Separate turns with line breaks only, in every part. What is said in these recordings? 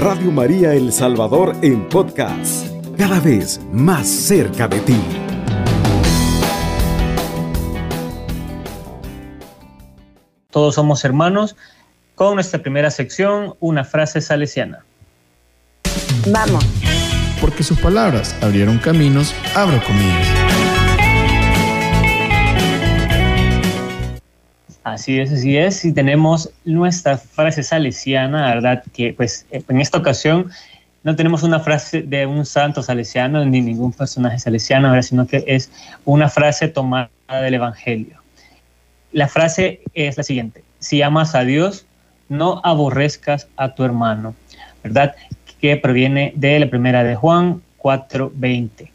Radio María El Salvador en podcast, cada vez más cerca de ti.
Todos somos hermanos, con nuestra primera sección, una frase salesiana.
Vamos.
Porque sus palabras abrieron caminos, abro comillas.
Así es, así es. Y tenemos nuestra frase salesiana, ¿verdad? Que pues en esta ocasión no tenemos una frase de un santo salesiano ni ningún personaje salesiano, ¿verdad? sino que es una frase tomada del Evangelio. La frase es la siguiente, si amas a Dios, no aborrezcas a tu hermano, ¿verdad? Que proviene de la primera de Juan 4:20.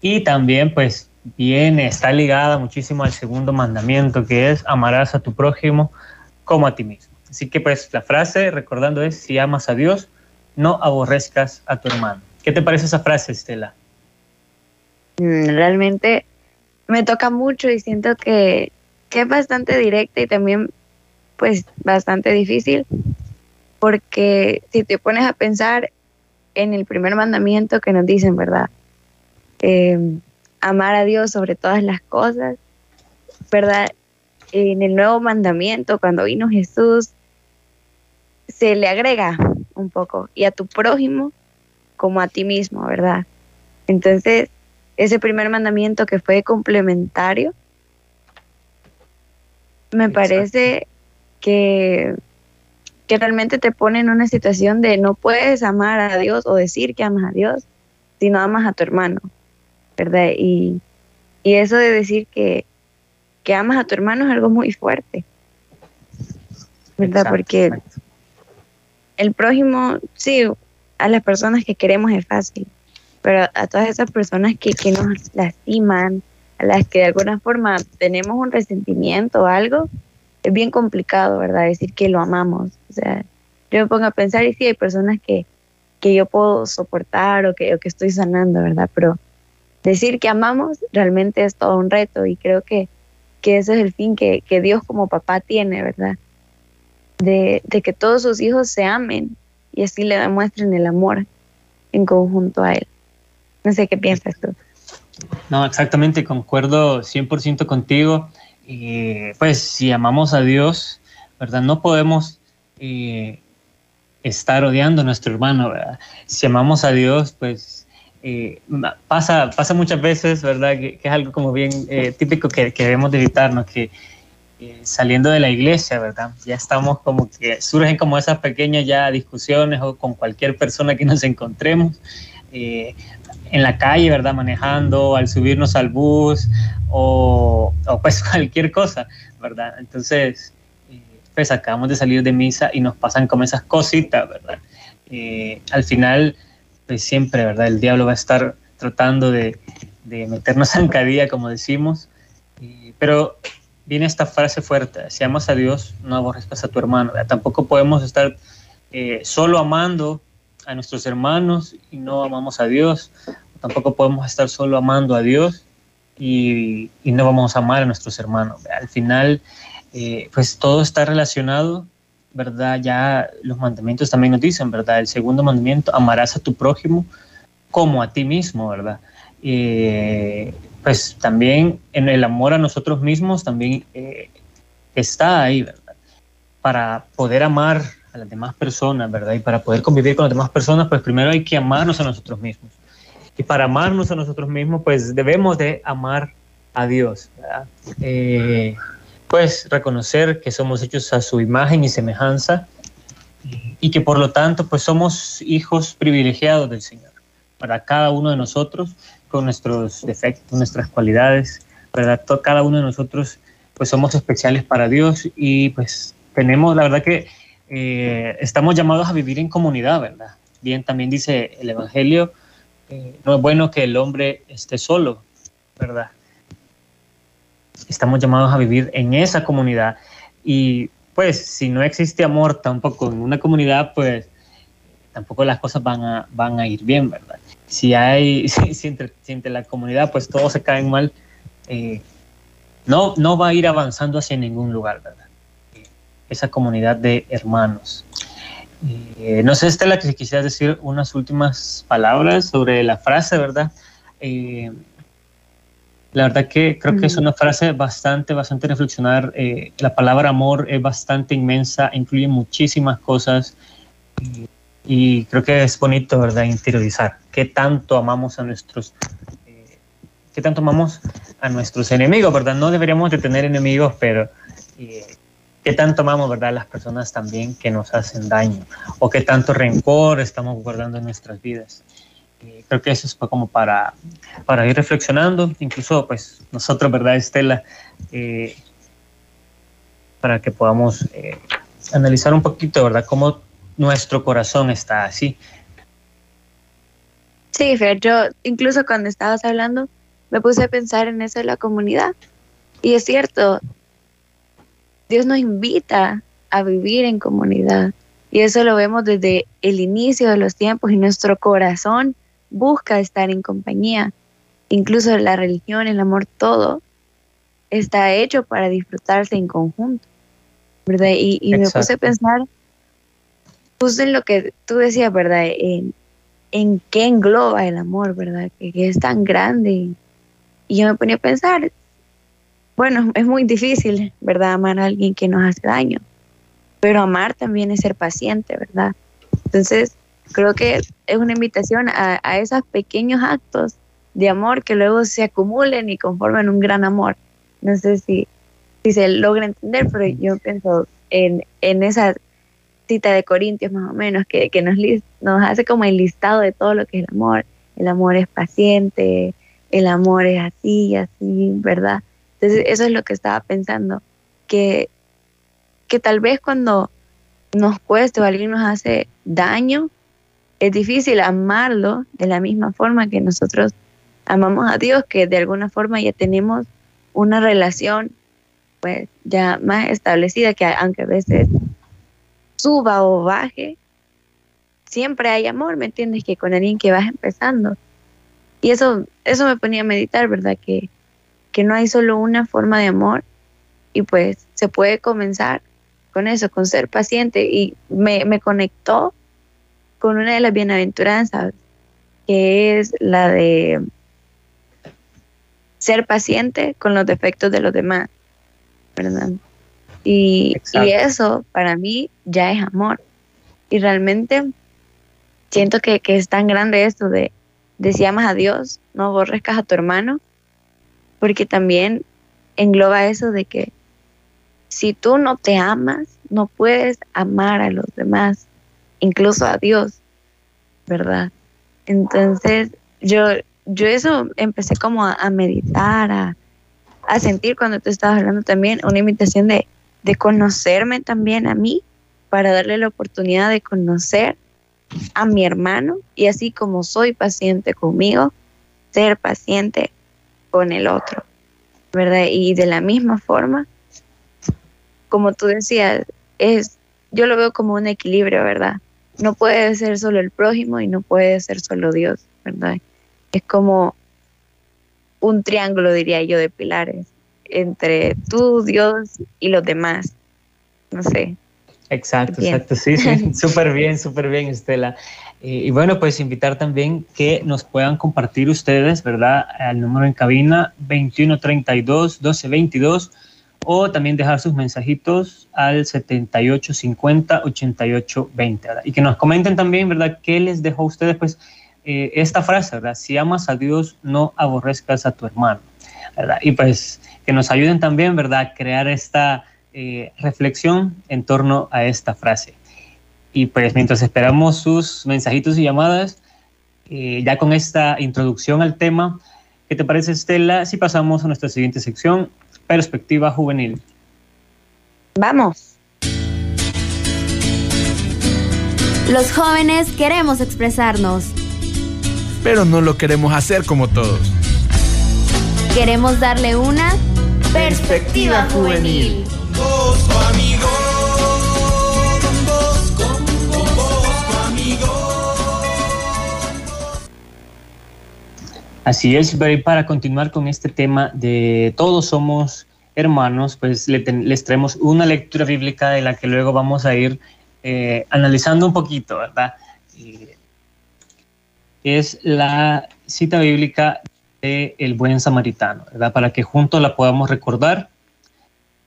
Y también pues viene, está ligada muchísimo al segundo mandamiento, que es amarás a tu prójimo como a ti mismo. Así que pues la frase, recordando, es, si amas a Dios, no aborrezcas a tu hermano. ¿Qué te parece esa frase, Estela?
Mm, realmente me toca mucho y siento que, que es bastante directa y también pues bastante difícil, porque si te pones a pensar en el primer mandamiento que nos dicen, ¿verdad? Eh, amar a Dios sobre todas las cosas, ¿verdad? En el nuevo mandamiento, cuando vino Jesús, se le agrega un poco, y a tu prójimo como a ti mismo, ¿verdad? Entonces, ese primer mandamiento que fue complementario, me parece que, que realmente te pone en una situación de no puedes amar a Dios o decir que amas a Dios si no amas a tu hermano. ¿Verdad? Y, eso de decir que, amas a tu hermano es algo muy fuerte, ¿verdad? Porque el prójimo, sí, a las personas que queremos es fácil, pero a todas esas personas que, que nos lastiman, a las que de alguna forma tenemos un resentimiento o algo, es bien complicado, ¿verdad? Decir que lo amamos. O sea, yo me pongo a pensar y sí, hay personas que, que yo puedo soportar o que, o que estoy sanando, ¿verdad? Pero decir que amamos realmente es todo un reto y creo que, que ese es el fin que, Dios como papá tiene, ¿verdad? De, que todos sus hijos se amen y así le demuestren el amor en conjunto a Él. No sé qué piensas tú.
No, exactamente, concuerdo 100% contigo. pues si amamos a Dios, ¿verdad? No podemos eh, estar odiando a nuestro hermano, ¿verdad? Si amamos a Dios, pues eh, pasa, pasa muchas veces, ¿verdad? Que, es algo como bien eh, típico que, debemos de evitarnos, que eh, saliendo de la iglesia, ¿verdad? Ya estamos como que surgen como esas pequeñas ya discusiones o con cualquier persona que nos encontremos en la calle, ¿verdad? Manejando, al subirnos al bus o, o pues cualquier cosa, ¿verdad? Entonces, pues acabamos de salir de misa y nos pasan como esas cositas, ¿verdad? al final pues siempre, ¿verdad? El diablo va a estar tratando de, de meternos zancadilla, como decimos, pero viene esta frase fuerte, si amas a Dios, no aborrezcas a tu hermano, tampoco podemos estar eh, solo amando a nuestros hermanos y no amamos a Dios, tampoco podemos estar solo amando a Dios y, y no vamos a amar a nuestros hermanos. Al final, eh, pues todo está relacionado ¿verdad? Ya los mandamientos también nos dicen, ¿verdad? El segundo mandamiento, amarás a tu prójimo como a ti mismo, ¿verdad? Eh, pues también en el amor a nosotros mismos también eh, está ahí, ¿verdad? Para poder amar a las demás personas, ¿verdad? Y para poder convivir con las demás personas, pues primero hay que amarnos a nosotros mismos. Y para amarnos a nosotros mismos, pues debemos de amar a Dios, ¿verdad? Eh, pues reconocer que somos hechos a su imagen y semejanza y que por lo tanto pues somos hijos privilegiados del Señor. Para cada uno de nosotros, con nuestros defectos, nuestras cualidades, ¿verdad? Cada uno de nosotros pues somos especiales para Dios y pues tenemos, la verdad que eh, estamos llamados a vivir en comunidad, ¿verdad? Bien, también dice el Evangelio, eh, no es bueno que el hombre esté solo, ¿verdad? Estamos llamados a vivir en esa comunidad. Y pues si no existe amor tampoco en una comunidad, pues tampoco las cosas van a, van a ir bien, ¿verdad? Si hay, si, entre, la comunidad pues todos se caen mal, eh, no, no va a ir avanzando hacia ningún lugar, ¿verdad? esa comunidad de hermanos. Eh, no sé, Estela, que si quisieras decir unas últimas palabras sobre la frase, ¿verdad? La verdad que creo que es una frase bastante, bastante reflexionar. Eh, la palabra amor es bastante inmensa, incluye muchísimas cosas y, creo que es bonito, ¿verdad? Interiorizar qué tanto amamos a nuestros, eh, qué tanto amamos a nuestros enemigos, ¿verdad? No deberíamos de tener enemigos, pero eh, qué tanto amamos, ¿verdad? A las personas también que nos hacen daño o qué tanto rencor estamos guardando en nuestras vidas creo que eso es como para, para ir reflexionando, incluso pues nosotros, ¿verdad, Estela? Eh, para que podamos eh, analizar un poquito, ¿verdad? Cómo nuestro corazón está así.
Sí, Fer, yo incluso cuando estabas hablando me puse a pensar en eso de la comunidad. Y es cierto, Dios nos invita a vivir en comunidad. Y eso lo vemos desde el inicio de los tiempos y nuestro corazón busca estar en compañía. Incluso la religión, el amor, todo está hecho para disfrutarse en conjunto. ¿Verdad? Y, me puse a pensar justo en lo que tú decías, ¿verdad? En, en qué engloba el amor, ¿verdad? Que, es tan grande. Y yo me ponía a pensar, bueno, es muy difícil, ¿verdad? Amar a alguien que nos hace daño. Pero amar también es ser paciente, ¿verdad? Entonces, creo que es una invitación a, esos pequeños actos de amor que luego se acumulen y conformen un gran amor. No sé si, si se logra entender, pero yo pienso en, en esa cita de Corintios más o menos, que, que nos, nos hace como el listado de todo lo que es el amor. El amor es paciente, el amor es así y así, ¿verdad? Entonces eso es lo que estaba pensando, que, que tal vez cuando nos cueste o alguien nos hace daño, es difícil amarlo de la misma forma que nosotros amamos a Dios, que de alguna forma ya tenemos una relación pues ya más establecida, que aunque a veces suba o baje, siempre hay amor, ¿me entiendes? Que con alguien que vas empezando. Y eso, eso me ponía a meditar, ¿verdad? Que, que no hay solo una forma de amor y pues se puede comenzar con eso, con ser paciente. Y me, me conectó con una de las bienaventuranzas, que es la de ser paciente con los defectos de los demás, ¿verdad? Y, eso para mí ya es amor. Y realmente siento que, es tan grande esto de, de si amas a Dios, no aborrezcas a tu hermano, porque también engloba eso de que si tú no te amas, no puedes amar a los demás incluso a Dios, ¿verdad? Entonces, yo, yo eso empecé como a, meditar, a, sentir cuando tú estabas hablando también, una invitación de, de conocerme también a mí, para darle la oportunidad de conocer a mi hermano y así como soy paciente conmigo, ser paciente con el otro, ¿verdad? Y de la misma forma, como tú decías, es, yo lo veo como un equilibrio, ¿verdad? No puede ser solo el prójimo y no puede ser solo Dios, ¿verdad? Es como un triángulo, diría yo, de pilares entre tú, Dios y los demás. No sé.
Exacto, exacto, sí, sí, súper bien, súper bien, Estela. y bueno, pues invitar también que nos puedan compartir ustedes, ¿verdad? Al número en cabina 2132 1222 o también dejar sus mensajitos al 7850 8820 y que nos comenten también, ¿verdad? ¿Qué les dejó a ustedes, pues, eh, esta frase, ¿verdad? Si amas a Dios, no aborrezcas a tu hermano, ¿verdad? Y pues que nos ayuden también, ¿verdad? A crear esta eh, reflexión en torno a esta frase. Y pues mientras esperamos sus mensajitos y llamadas, eh, ya con esta introducción al tema, ¿qué te parece, Estela? Si pasamos a nuestra siguiente sección, Perspectiva Juvenil.
Vamos.
Los jóvenes queremos expresarnos.
Pero no lo queremos hacer como todos.
Queremos darle una perspectiva, juvenil.
Así es, pero para continuar con este tema de todos somos hermanos, pues les traemos una lectura bíblica de la que luego vamos a ir eh, analizando un poquito, ¿verdad? es la cita bíblica de El Buen Samaritano, ¿verdad? Para que juntos la podamos recordar,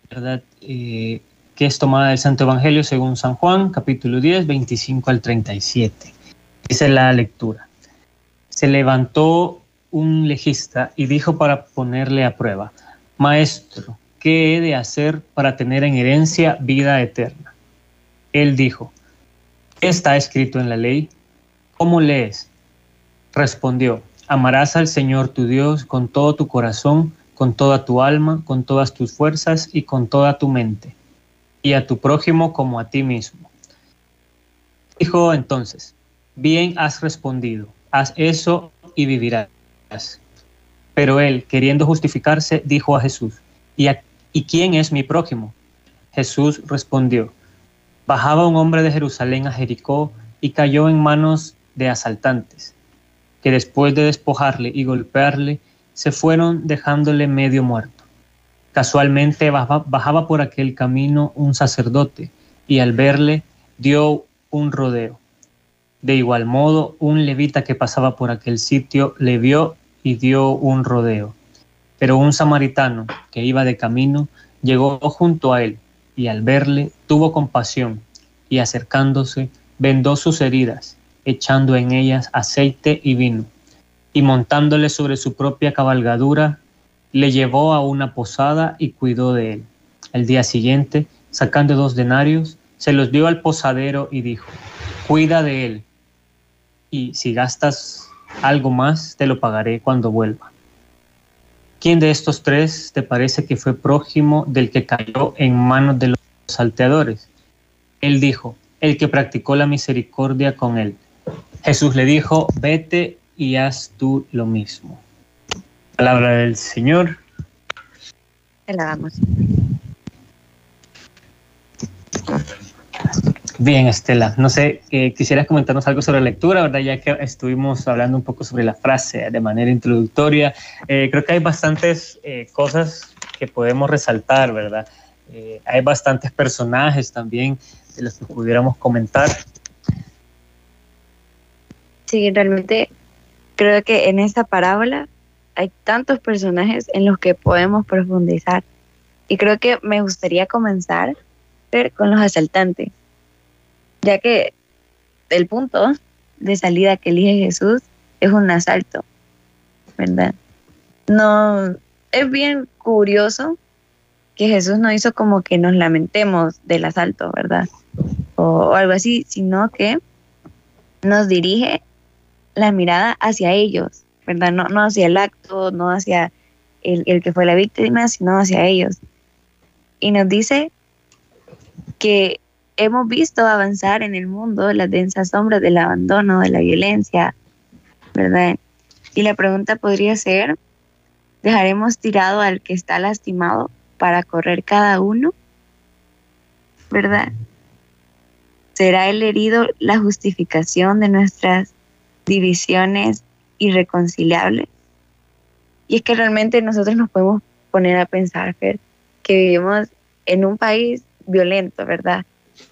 ¿verdad? que es tomada del Santo Evangelio según San Juan, capítulo 10, 25 al 37. Esa es la lectura. Se levantó un legista y dijo para ponerle a prueba, Maestro, ¿qué he de hacer para tener en herencia vida eterna? Él dijo, ¿qué está escrito en la ley? ¿Cómo lees? Respondió, amarás al Señor tu Dios con todo tu corazón, con toda tu alma, con todas tus fuerzas y con toda tu mente, y a tu prójimo como a ti mismo. Dijo entonces, bien has respondido, haz eso y vivirás. Pero él, queriendo justificarse, dijo a Jesús, ¿y, ¿y quién es mi prójimo? Jesús respondió, bajaba un hombre de Jerusalén a Jericó y cayó en manos de asaltantes, que después de despojarle y golpearle, se fueron dejándole medio muerto. Casualmente bajaba por aquel camino un sacerdote y al verle dio un rodeo. De igual modo, un levita que pasaba por aquel sitio le vio y dio un rodeo. Pero un samaritano que iba de camino llegó junto a él y al verle tuvo compasión y acercándose vendó sus heridas, echando en ellas aceite y vino, y montándole sobre su propia cabalgadura, le llevó a una posada y cuidó de él. El día siguiente, sacando dos denarios, se los dio al posadero y dijo, cuida de él, y si gastas algo más, te lo pagaré cuando vuelva. ¿Quién de estos tres te parece que fue prójimo del que cayó en manos de los salteadores? Él dijo, el que practicó la misericordia con él. Jesús le dijo, vete y haz tú lo mismo. Palabra del Señor.
La damos.
Bien, Estela, no sé, eh, quisieras comentarnos algo sobre la lectura, ¿verdad? Ya que estuvimos hablando un poco sobre la frase de manera introductoria. Eh, creo que hay bastantes eh, cosas que podemos resaltar, ¿verdad? hay bastantes personajes también de los que pudiéramos comentar.
Sí, realmente creo que en esta parábola hay tantos personajes en los que podemos profundizar. Y creo que me gustaría comenzar con los asaltantes ya que el punto de salida que elige Jesús es un asalto, ¿verdad? No, es bien curioso que Jesús no hizo como que nos lamentemos del asalto, ¿verdad? O, algo así, sino que nos dirige la mirada hacia ellos, ¿verdad? No, no hacia el acto, no hacia el, el que fue la víctima, sino hacia ellos. Y nos dice que hemos visto avanzar en el mundo las densas sombras del abandono, de la violencia, ¿verdad? Y la pregunta podría ser, ¿dejaremos tirado al que está lastimado para correr cada uno? ¿Verdad? ¿Será el herido la justificación de nuestras divisiones irreconciliables? Y es que realmente nosotros nos podemos poner a pensar, Fer, que vivimos en un país violento, ¿verdad?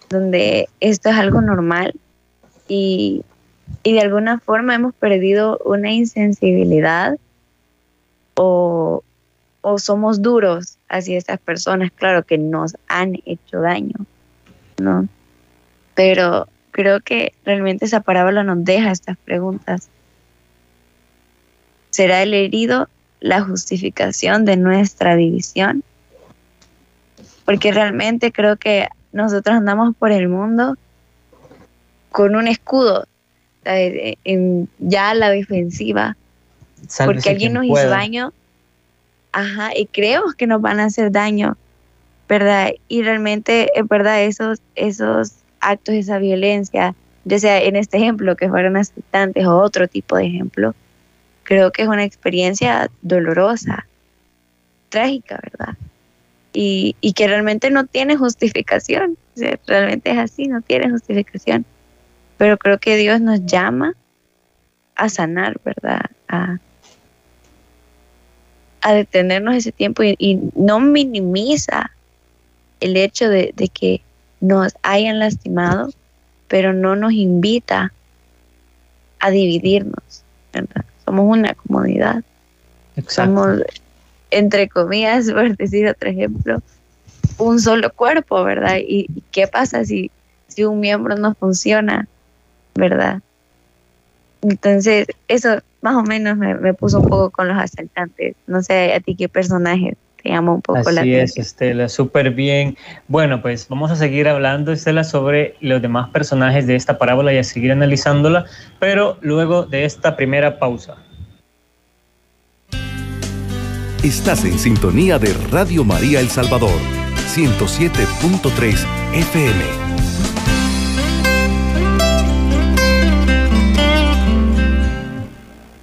Donde esto es algo normal y, de alguna forma hemos perdido una insensibilidad o, o somos duros hacia estas personas, claro que nos han hecho daño, ¿no? Pero creo que realmente esa parábola nos deja estas preguntas. ¿Será el herido la justificación de nuestra división? Porque realmente creo que nosotros andamos por el mundo con un escudo, eh, en ya la defensiva, porque alguien nos hizo daño, ajá, y creemos que nos van a hacer daño, ¿verdad? Y realmente, es verdad, esos, esos actos, esa violencia, ya sea en este ejemplo que fueron asaltantes o otro tipo de ejemplo, creo que es una experiencia dolorosa, trágica, ¿verdad? Y, que realmente no tiene justificación. realmente es así, no tiene justificación. Pero creo que Dios nos llama a sanar, ¿verdad? A, detenernos ese tiempo y, no minimiza el hecho de, que nos hayan lastimado, pero no nos invita a dividirnos, ¿verdad? Somos una comunidad. Somos, entre comillas, por decir otro ejemplo, un solo cuerpo, ¿verdad? ¿Y, qué pasa si, si un miembro no funciona, ¿verdad? Entonces, eso más o menos me, puso un poco con los asaltantes. No sé a ti qué personaje te llama un poco la atención.
Así es, Estela, súper bien. Bueno, pues vamos a seguir hablando, Estela, sobre los demás personajes de esta parábola y a seguir analizándola, pero luego de esta primera pausa.
Estás en sintonía de Radio María El Salvador, 107.3 FM.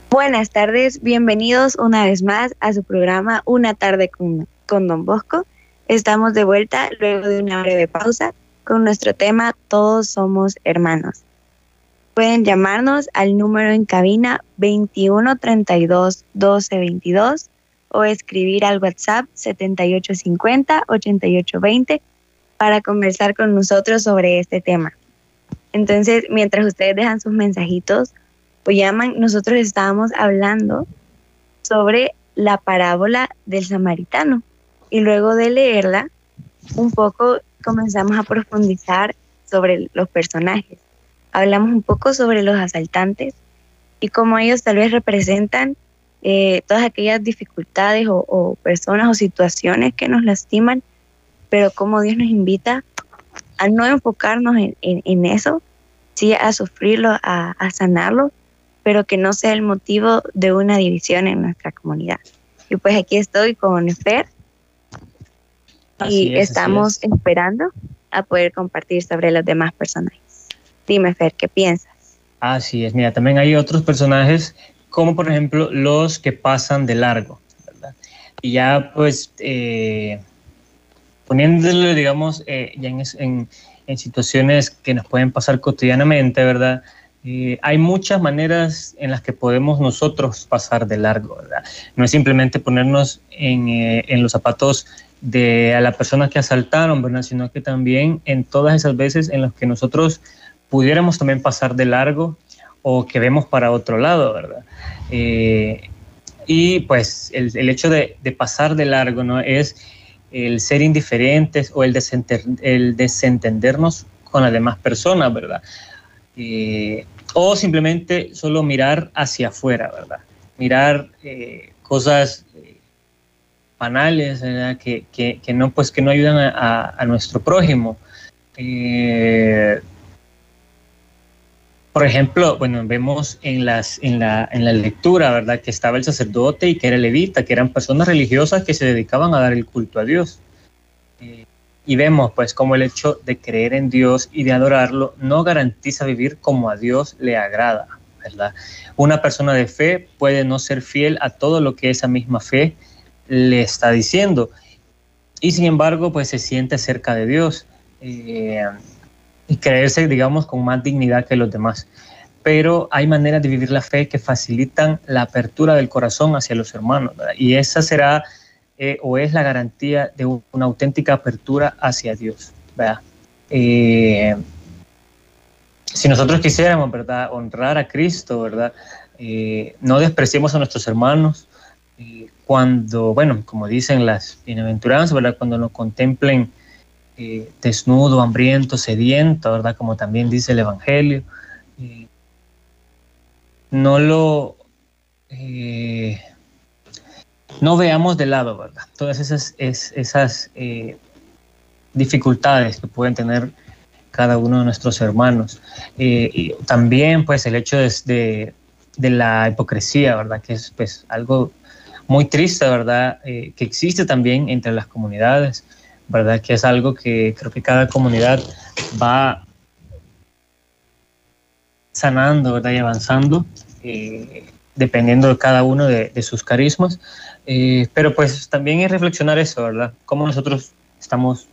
Buenas tardes, bienvenidos una vez más a su programa Una tarde con, con Don Bosco. Estamos de vuelta luego de una breve pausa con nuestro tema Todos somos hermanos. Pueden llamarnos al número en cabina 2132 1222 o escribir al WhatsApp 7850 8820 para conversar con nosotros sobre este tema. Entonces, mientras ustedes dejan sus mensajitos, pues llaman, nosotros estábamos hablando sobre la parábola del samaritano y luego de leerla, un poco comenzamos a profundizar sobre los personajes. Hablamos un poco sobre los asaltantes y cómo ellos tal vez representan eh, todas aquellas dificultades o, personas o situaciones que nos lastiman, pero cómo Dios nos invita a no enfocarnos en, eso, sí a sufrirlo, a, a sanarlo, pero que no sea el motivo de una división en nuestra comunidad. Y pues aquí estoy con Fer y estamos esperando a poder compartir sobre los demás personajes. Dime, Fer, ¿qué piensas?
Así es, mira, también hay otros personajes como por ejemplo los que pasan de largo. Y ya pues eh, poniéndolo, digamos, eh, ya en, en, situaciones que nos pueden pasar cotidianamente, ¿verdad? Eh, hay muchas maneras en las que podemos nosotros pasar de largo, ¿verdad? No es simplemente ponernos en, eh, en, los zapatos de a la persona que asaltaron, ¿verdad? Sino que también en todas esas veces en las que nosotros pudiéramos también pasar de largo o que vemos para otro lado, ¿verdad? Eh, y pues el, hecho de, pasar de largo, ¿no? Es el ser indiferentes o el, desentendernos con las demás personas, ¿verdad? Eh, o simplemente solo mirar hacia afuera, ¿verdad? Mirar eh, cosas banales, ¿verdad? Que, no, pues, que no ayudan a, nuestro prójimo. Por ejemplo, bueno, vemos en, la, lectura, ¿verdad? Que estaba el sacerdote y que era levita, que eran personas religiosas que se dedicaban a dar el culto a Dios y vemos pues como el hecho de creer en Dios y de adorarlo no garantiza vivir como a Dios le agrada, ¿verdad? Una persona de fe puede no ser fiel a todo lo que esa misma fe le está diciendo y sin embargo pues se siente cerca de Dios eh, y creerse digamos con más dignidad que los demás. Pero hay maneras de vivir la fe que facilitan la apertura del corazón hacia los hermanos ¿verdad? y esa será eh, o es la garantía de una auténtica apertura hacia Dios. Eh, si nosotros quisiéramos ¿verdad? honrar a Cristo, ¿verdad? Eh, no despreciemos a nuestros hermanos cuando, bueno, como dicen las bienaventuranzas, ¿verdad? cuando nos contemplen desnudo, hambriento, sediento, ¿verdad? como también dice el Evangelio. no lo no veamos de lado, ¿verdad? Todas esas, esas eh, dificultades que pueden tener cada uno de nuestros hermanos. Eh, y también, pues, el hecho de, la hipocresía, ¿verdad? Que es, pues, algo muy triste, ¿verdad? Eh, que existe también entre las comunidades, ¿verdad? Que es algo que creo que cada comunidad va sanando, ¿verdad? Y avanzando, dependiendo de cada uno de, sus carismas. Eh, pero pues también es reflexionar eso, ¿verdad? Cómo nosotros estamos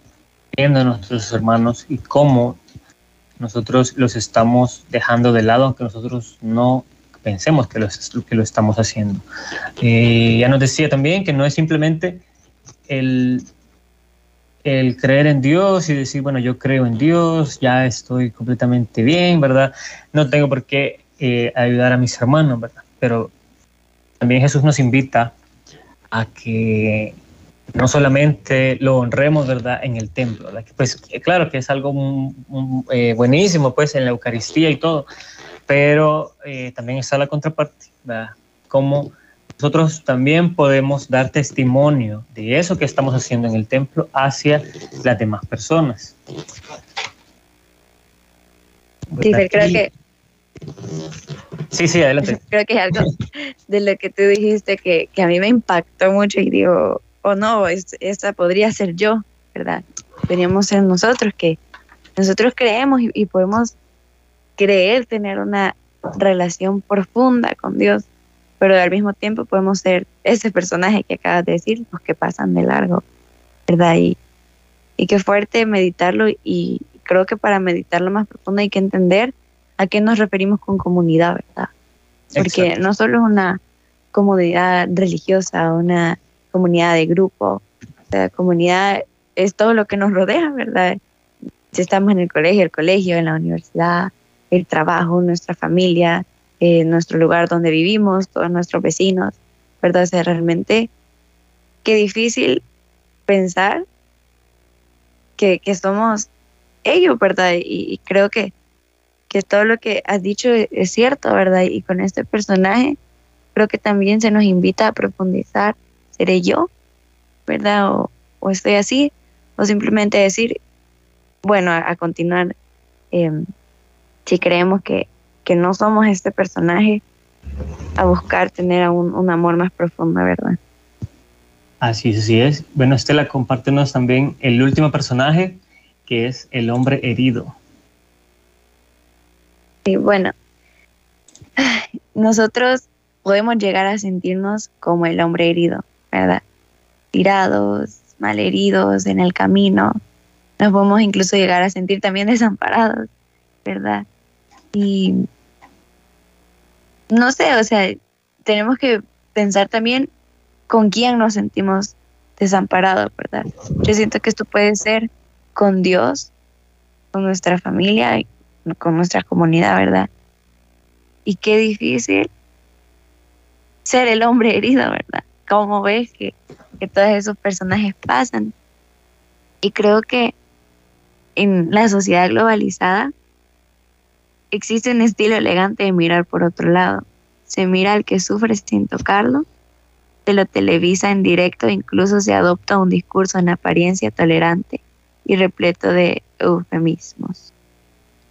viendo a nuestros hermanos y cómo nosotros los estamos dejando de lado, aunque nosotros no pensemos que lo, que lo estamos haciendo. Eh, ya nos decía también que no es simplemente el el creer en Dios y decir, bueno, yo creo en Dios, ya estoy completamente bien, ¿verdad? No tengo por qué eh, ayudar a mis hermanos, ¿verdad? Pero también Jesús nos invita a que no solamente lo honremos, ¿verdad?, en el templo, ¿verdad? Pues claro que es algo eh, buenísimo, pues, en la Eucaristía y todo, pero eh, también está la contraparte, ¿verdad? Como nosotros también podemos dar testimonio de eso que estamos haciendo en el templo hacia las demás personas.
Sí, creo que...
Sí, sí, adelante.
Creo que es algo de lo que tú dijiste que, que a mí me impactó mucho y digo, o no, esta podría ser yo, ¿verdad? Teníamos ser nosotros que nosotros creemos y, podemos creer tener una relación profunda con Dios, pero al mismo tiempo podemos ser ese personaje que acabas de decir, los que pasan de largo, ¿verdad? Y, y qué fuerte meditarlo y creo que para meditarlo más profundo hay que entender a qué nos referimos con comunidad, ¿verdad? Porque no solo es una comunidad religiosa, una comunidad de grupo. La comunidad es todo lo que nos rodea, ¿verdad? Si estamos en el colegio, el colegio, en la universidad, el trabajo, nuestra familia, eh, nuestro lugar donde vivimos, todos nuestros vecinos, ¿verdad? O sea, realmente qué difícil pensar que, somos ellos, ¿verdad? Y, creo que, que todo lo que has dicho es cierto, ¿verdad? Y con este personaje creo que también se nos invita a profundizar seré yo, ¿verdad? O, estoy así, o simplemente decir, bueno, a, continuar, em, si creemos que, no somos este personaje, a buscar tener un, un amor más profundo, ¿verdad?
Así, así es. Bueno, Estela, compártenos también el último personaje, que es el hombre herido.
Sí, bueno, nosotros podemos llegar a sentirnos como el hombre herido, ¿verdad? Tirados, malheridos en el camino. Nos podemos incluso llegar a sentir también desamparados, ¿verdad? Y no sé, o sea, tenemos que pensar también con quién nos sentimos desamparados, ¿verdad? Yo siento que esto puede ser con Dios, con nuestra familia, con nuestra comunidad, ¿verdad? Y qué difícil ser el hombre herido, ¿verdad? cómo ves que, todos esos personajes pasan. Y creo que en la sociedad globalizada existe un estilo elegante de mirar por otro lado. Se mira al que sufre sin tocarlo, se lo televisa en directo, incluso se adopta un discurso en apariencia tolerante y repleto de eufemismos.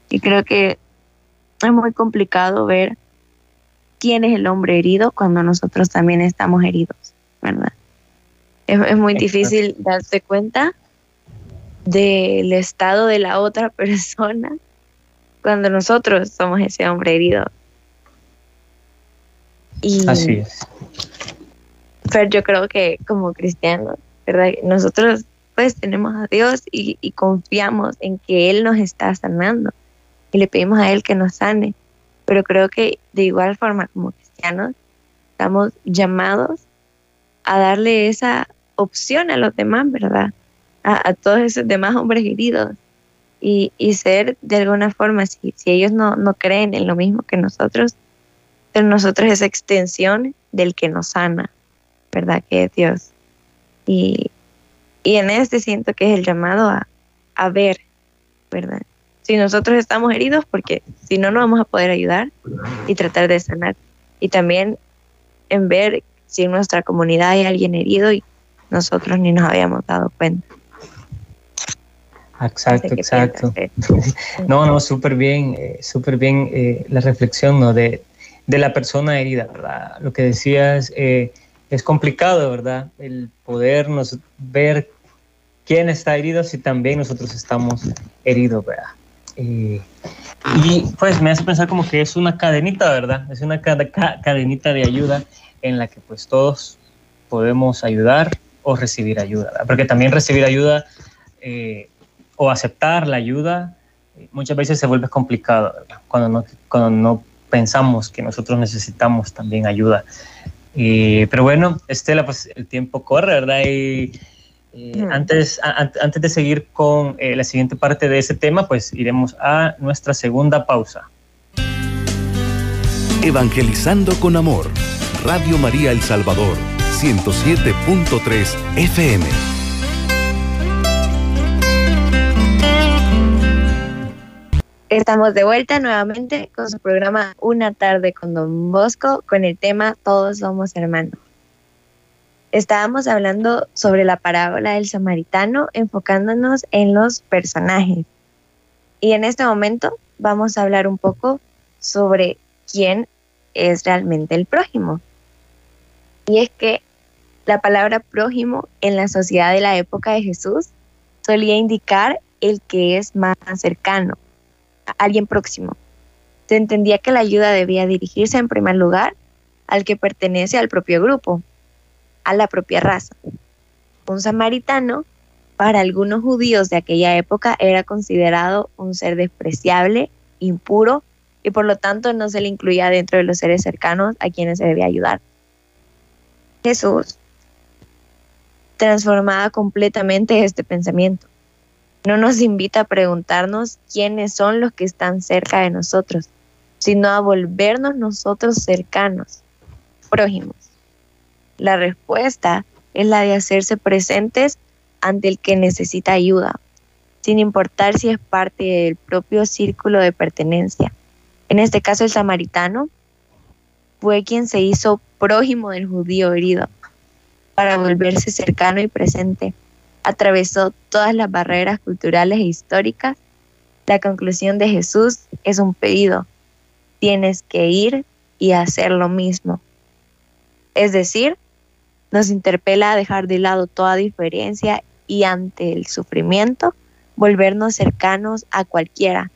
Y creo que es muy complicado ver quién es el hombre herido cuando nosotros también estamos heridos, ¿verdad? Es, muy difícil darse cuenta del estado de la otra persona cuando nosotros somos ese hombre herido.
Y, Así es.
Pero yo creo que como cristianos, ¿verdad? Nosotros pues tenemos a Dios y, y confiamos en que Él nos está sanando y le pedimos a Él que nos sane pero creo que de igual forma como cristianos estamos llamados a darle esa opción a los demás, ¿verdad? A, todos esos demás hombres heridos y, ser de alguna forma, si, si ellos no, no creen en lo mismo que nosotros, ser nosotros esa extensión del que nos sana, ¿verdad? Que es Dios. Y, y en este siento que es el llamado a, a ver, ¿verdad? si nosotros estamos heridos, porque si no, no vamos a poder ayudar y tratar de sanar. Y también en ver si en nuestra comunidad hay alguien herido y nosotros ni nos habíamos dado cuenta.
Exacto, exacto. no, no, súper bien, eh, súper bien eh, la reflexión ¿no? de, de, la persona herida, ¿verdad? Lo que decías eh, es complicado, ¿verdad? El podernos ver quién está herido si también nosotros estamos heridos, ¿verdad? Y pues me hace pensar como que es una cadenita, ¿verdad? Es una cadenita de ayuda en la que pues todos podemos ayudar o recibir ayuda, ¿verdad? porque también recibir ayuda eh, o aceptar la ayuda eh, muchas veces se vuelve complicado, ¿verdad? Cuando no, cuando no pensamos que nosotros necesitamos también ayuda. pero bueno, Estela, pues el tiempo corre, ¿verdad? Y Eh, antes, antes de seguir con eh, la siguiente parte de ese tema, pues iremos a nuestra segunda pausa.
Evangelizando con Amor, Radio María El Salvador, 107.3 FM.
Estamos de vuelta nuevamente con su programa Una tarde con Don Bosco con el tema Todos somos hermanos. Estábamos hablando sobre la parábola del samaritano enfocándonos en los personajes. Y en este momento vamos a hablar un poco sobre quién es realmente el prójimo. Y es que la palabra prójimo en la sociedad de la época de Jesús solía indicar el que es más cercano, alguien próximo. Se entendía que la ayuda debía dirigirse en primer lugar al que pertenece al propio grupo, a la propia raza. Un samaritano, para algunos judíos de aquella época, era considerado un ser despreciable, impuro, y por lo tanto no se le incluía dentro de los seres cercanos a quienes se debía ayudar. Jesús transformaba completamente este pensamiento no nos invita a preguntarnos quiénes son los que están cerca de nosotros, sino a volvernos nosotros cercanos, prójimos. La respuesta es la de hacerse presentes ante el que necesita ayuda, sin importar si es parte del propio círculo de pertenencia. En este caso el samaritano fue quien se hizo prójimo del judío herido para volverse cercano y presente atravesó todas las barreras culturales e históricas, la conclusión de Jesús es un pedido. Tienes que ir y hacer lo mismo. Es decir, nos interpela a dejar de lado toda diferencia y ante el sufrimiento volvernos cercanos a cualquiera.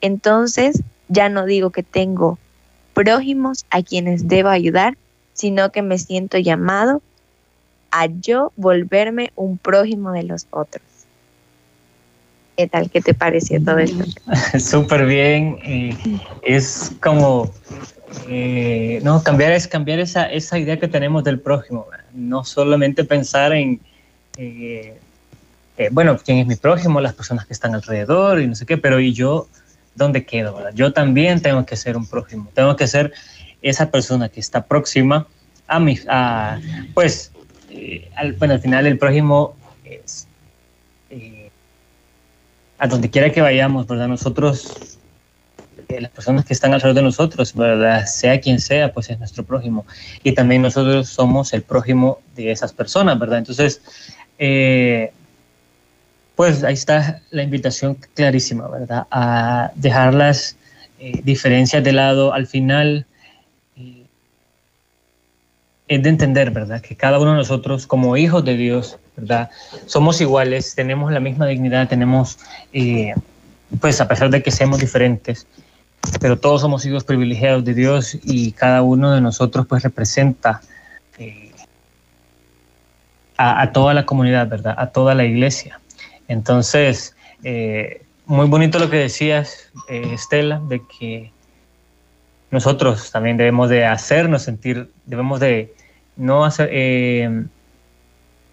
Entonces, ya no digo que tengo prójimos a quienes debo ayudar, sino que me siento llamado a yo volverme un prójimo de los otros. ¿Qué tal? ¿Qué te pareció todo esto?
Súper bien. es como, eh, no, cambiar, es cambiar esa, esa idea que tenemos del prójimo. No solamente pensar en, eh, eh, bueno, quién es mi prójimo, las personas que están alrededor y no sé qué, pero ¿y yo dónde quedo? Yo también tengo que ser un prójimo. Tengo que ser esa persona que está próxima a mi, a, pues, eh, al, bueno, al final el prójimo es eh, a donde quiera que vayamos, ¿verdad? Nosotros, eh, las personas que están alrededor de nosotros, ¿verdad? Sea quien sea, pues es nuestro prójimo. Y también nosotros somos el prójimo de esas personas, ¿verdad? Entonces, pues ahí está la invitación clarísima, ¿verdad? A dejar las diferencias de lado. Al final, es de entender, ¿verdad? Que cada uno de nosotros, como hijos de Dios, ¿verdad? Somos iguales, tenemos la misma dignidad, tenemos, eh, pues a pesar de que seamos diferentes, pero todos somos hijos privilegiados de Dios y cada uno de nosotros pues representa eh, a, toda la comunidad, ¿verdad? A toda la iglesia. Entonces, eh, muy bonito lo que decías, Estela, de que nosotros también debemos de hacernos sentir, debemos de no hacer, eh,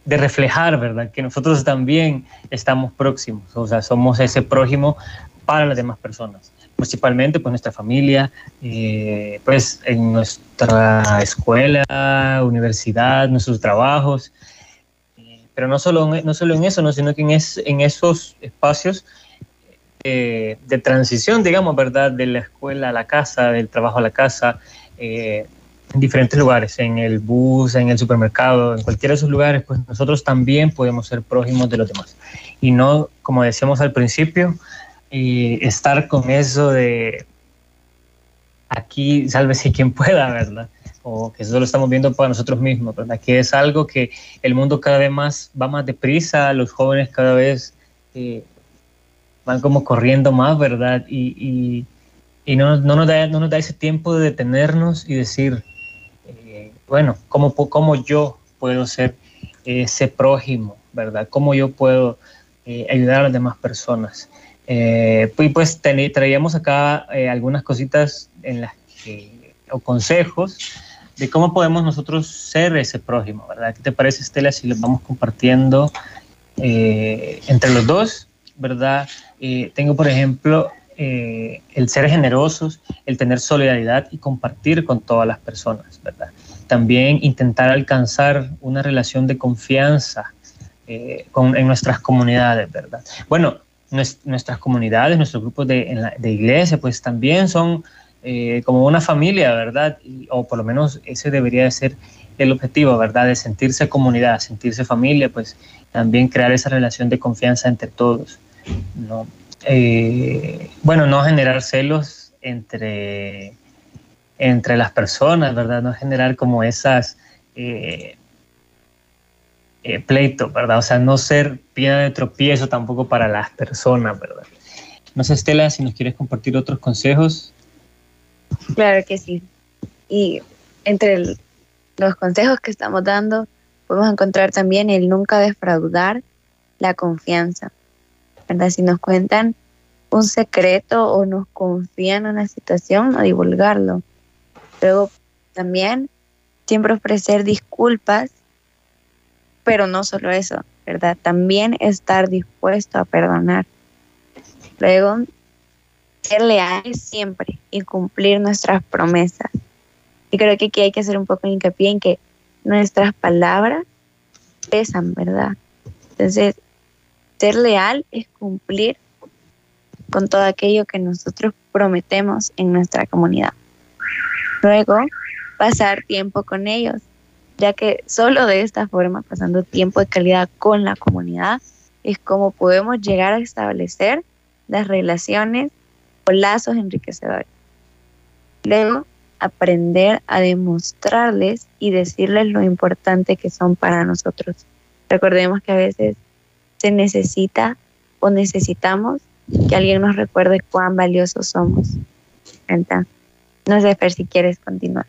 de reflejar, ¿verdad? Que nosotros también estamos próximos, o sea, somos ese prójimo para las demás personas, principalmente pues nuestra familia, eh, pues en nuestra escuela, universidad, nuestros trabajos, eh, pero no solo, no solo en eso, ¿no? sino que en, es, en esos espacios de transición, digamos, ¿verdad? De la escuela a la casa, del trabajo a la casa, en diferentes lugares, en el bus, en el supermercado, en cualquiera de esos lugares, pues nosotros también podemos ser prójimos de los demás. Y no, como decíamos al principio, eh, estar con eso de aquí, sálvese quien pueda, ¿verdad? O que eso lo estamos viendo para nosotros mismos, ¿verdad? Que es algo que el mundo cada vez más va más deprisa, los jóvenes cada vez eh, van como corriendo más, ¿verdad? Y, y, no, no, nos da, no nos da ese tiempo de detenernos y decir, bueno, ¿cómo, cómo yo puedo ser ese prójimo, verdad? ¿Cómo yo puedo eh, ayudar a las demás personas? Eh, y pues traíamos acá eh, algunas cositas en las o consejos de cómo podemos nosotros ser ese prójimo, ¿verdad? ¿Qué te parece, Estela, si los vamos compartiendo eh, entre los dos, ¿verdad? Eh, tengo, por ejemplo, eh, el ser generosos, el tener solidaridad y compartir con todas las personas, ¿verdad? También intentar alcanzar una relación de confianza con, en nuestras comunidades, ¿verdad? Bueno, nuestras comunidades, nuestros grupos de, de iglesia, pues también son como una familia, ¿verdad? o por lo menos ese debería de ser el objetivo, ¿verdad? De sentirse comunidad, sentirse familia, pues también crear esa relación de confianza entre todos, ¿no? Eh, bueno, no generar celos entre, entre las personas, ¿verdad? No generar como esas eh, eh, pleitos, ¿verdad? O sea, no ser piedra de tropiezo tampoco para las personas, ¿verdad? No sé, Estela, si nos quieres compartir otros consejos.
Claro que sí. Y entre los consejos que estamos dando, podemos encontrar también el nunca defraudar la confianza. ¿verdad? Si nos cuentan un secreto o nos confían en una situación, no divulgarlo. Luego también siempre ofrecer disculpas, pero no solo eso, ¿verdad? También estar dispuesto a perdonar. Luego, ser leales siempre y cumplir nuestras promesas. Y creo que aquí hay que hacer un poco de hincapié en que nuestras palabras pesan, ¿verdad? Entonces, ser leal es cumplir con todo aquello que nosotros prometemos en nuestra comunidad. Luego, pasar tiempo con ellos, ya que solo de esta forma, pasando tiempo de calidad con la comunidad, es como podemos llegar a establecer las relaciones o lazos enriquecedores. Luego, aprender a demostrarles y decirles lo importante que son para nosotros. Recordemos que a veces se necesita o necesitamos que alguien nos recuerde cuán valiosos somos. Entonces, no sé, Fer, si quieres continuar.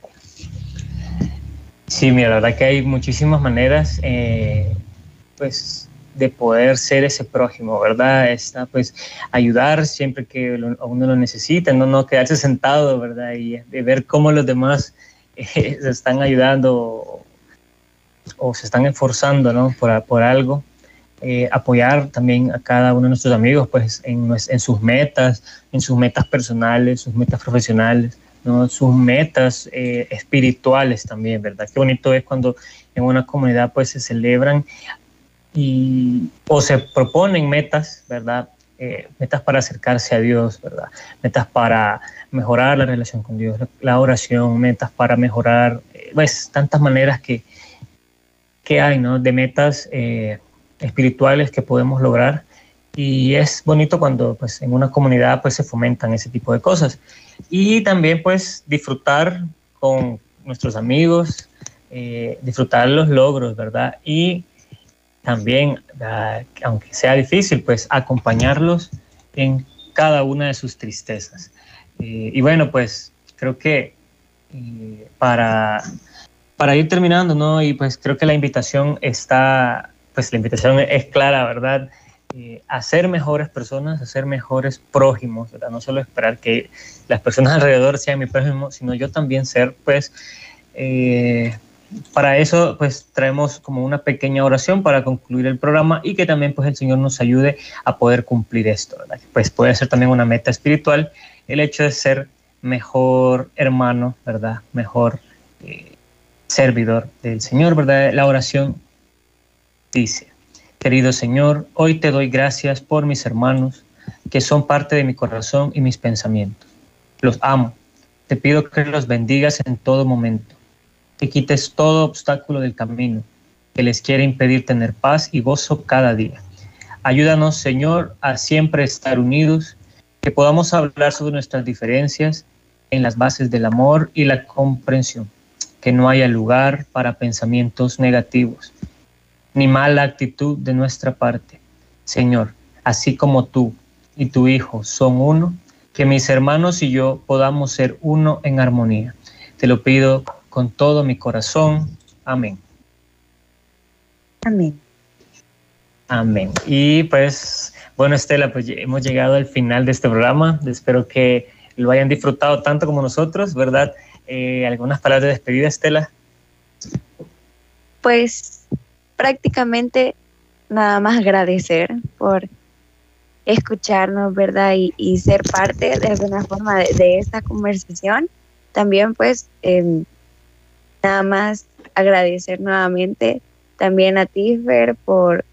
Sí, mira, la verdad que hay muchísimas maneras, eh, pues, de poder ser ese prójimo, ¿verdad? Está, pues, ayudar siempre que uno lo necesita, no, no quedarse sentado, ¿verdad? Y de ver cómo los demás eh, se están ayudando o, se están esforzando, ¿no? Por, por algo. Eh, apoyar también a cada uno de nuestros amigos, pues, en, en sus metas, en sus metas personales, sus metas profesionales, sus metas eh, espirituales también, ¿verdad? Qué bonito es cuando en una comunidad pues se celebran y, o se proponen metas, ¿verdad? Eh, metas para acercarse a Dios, ¿verdad? Metas para mejorar la relación con Dios, la oración, metas para mejorar, eh, pues tantas maneras que, que hay, ¿no? De metas eh, espirituales que podemos lograr y es bonito cuando pues en una comunidad pues se fomentan ese tipo de cosas y también pues disfrutar con nuestros amigos, disfrutar los logros, ¿verdad? Y también, ah, aunque sea difícil, pues acompañarlos en cada una de sus tristezas. Eh, y bueno, pues creo que eh, para, para ir terminando, ¿no? Y pues creo que la invitación está, pues la invitación es clara, ¿verdad? Eh, a ser mejores personas, a ser mejores prójimos, ¿verdad? No solo esperar que las personas alrededor sean mi prójimo, sino yo también ser, pues, para eso, pues traemos como una pequeña oración para concluir el programa y que también pues el Señor nos ayude a poder cumplir esto, ¿verdad? Pues puede ser también una meta espiritual el hecho de ser mejor hermano, ¿verdad? Mejor eh, servidor del Señor, ¿verdad? La oración dice, querido Señor, hoy te doy gracias por mis hermanos que son parte de mi corazón y mis pensamientos. Los amo. Te pido que los bendigas en todo momento que quites todo obstáculo del camino que les quiere impedir tener paz y gozo cada día. Ayúdanos, Señor, a siempre estar unidos, que podamos hablar sobre nuestras diferencias en las bases del amor y la comprensión, que no haya lugar para pensamientos negativos, ni mala actitud de nuestra parte. Señor, así como tú y tu Hijo son uno, que mis hermanos y yo podamos ser uno en armonía. Te lo pido con todo mi corazón. Amén.
Amén.
Amén. Y pues, bueno, Estela, pues hemos llegado al final de este programa. Espero que lo hayan disfrutado tanto como nosotros, ¿verdad? Eh, ¿Algunas palabras de despedida, Estela?
Pues prácticamente nada más agradecer por escucharnos, ¿verdad? Y, ser parte de alguna forma de, esta conversación. También pues em, nada más agradecer nuevamente también a ti, Fer, por,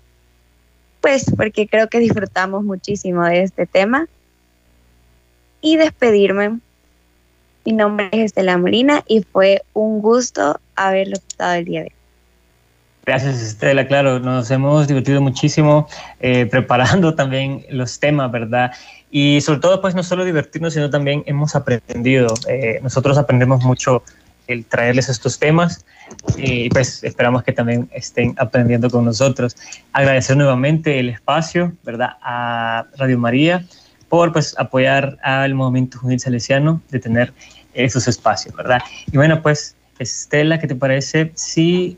pues, porque creo que disfrutamos muchísimo de este tema. Y despedirme. Mi nombre es Estela Molina y fue un gusto haberlo estado el día de hoy.
Gracias, Estela. Claro, nos hemos divertido muchísimo eh, preparando también los temas, ¿verdad? Y sobre todo, pues no solo divertirnos, sino también hemos aprendido. Eh, nosotros aprendemos mucho el traerles estos temas y pues esperamos que también estén aprendiendo con nosotros. Agradecer nuevamente el espacio, ¿verdad? A Radio María por pues apoyar al movimiento juvenil salesiano de tener esos espacios, ¿verdad? Y bueno, pues Estela, ¿qué te parece si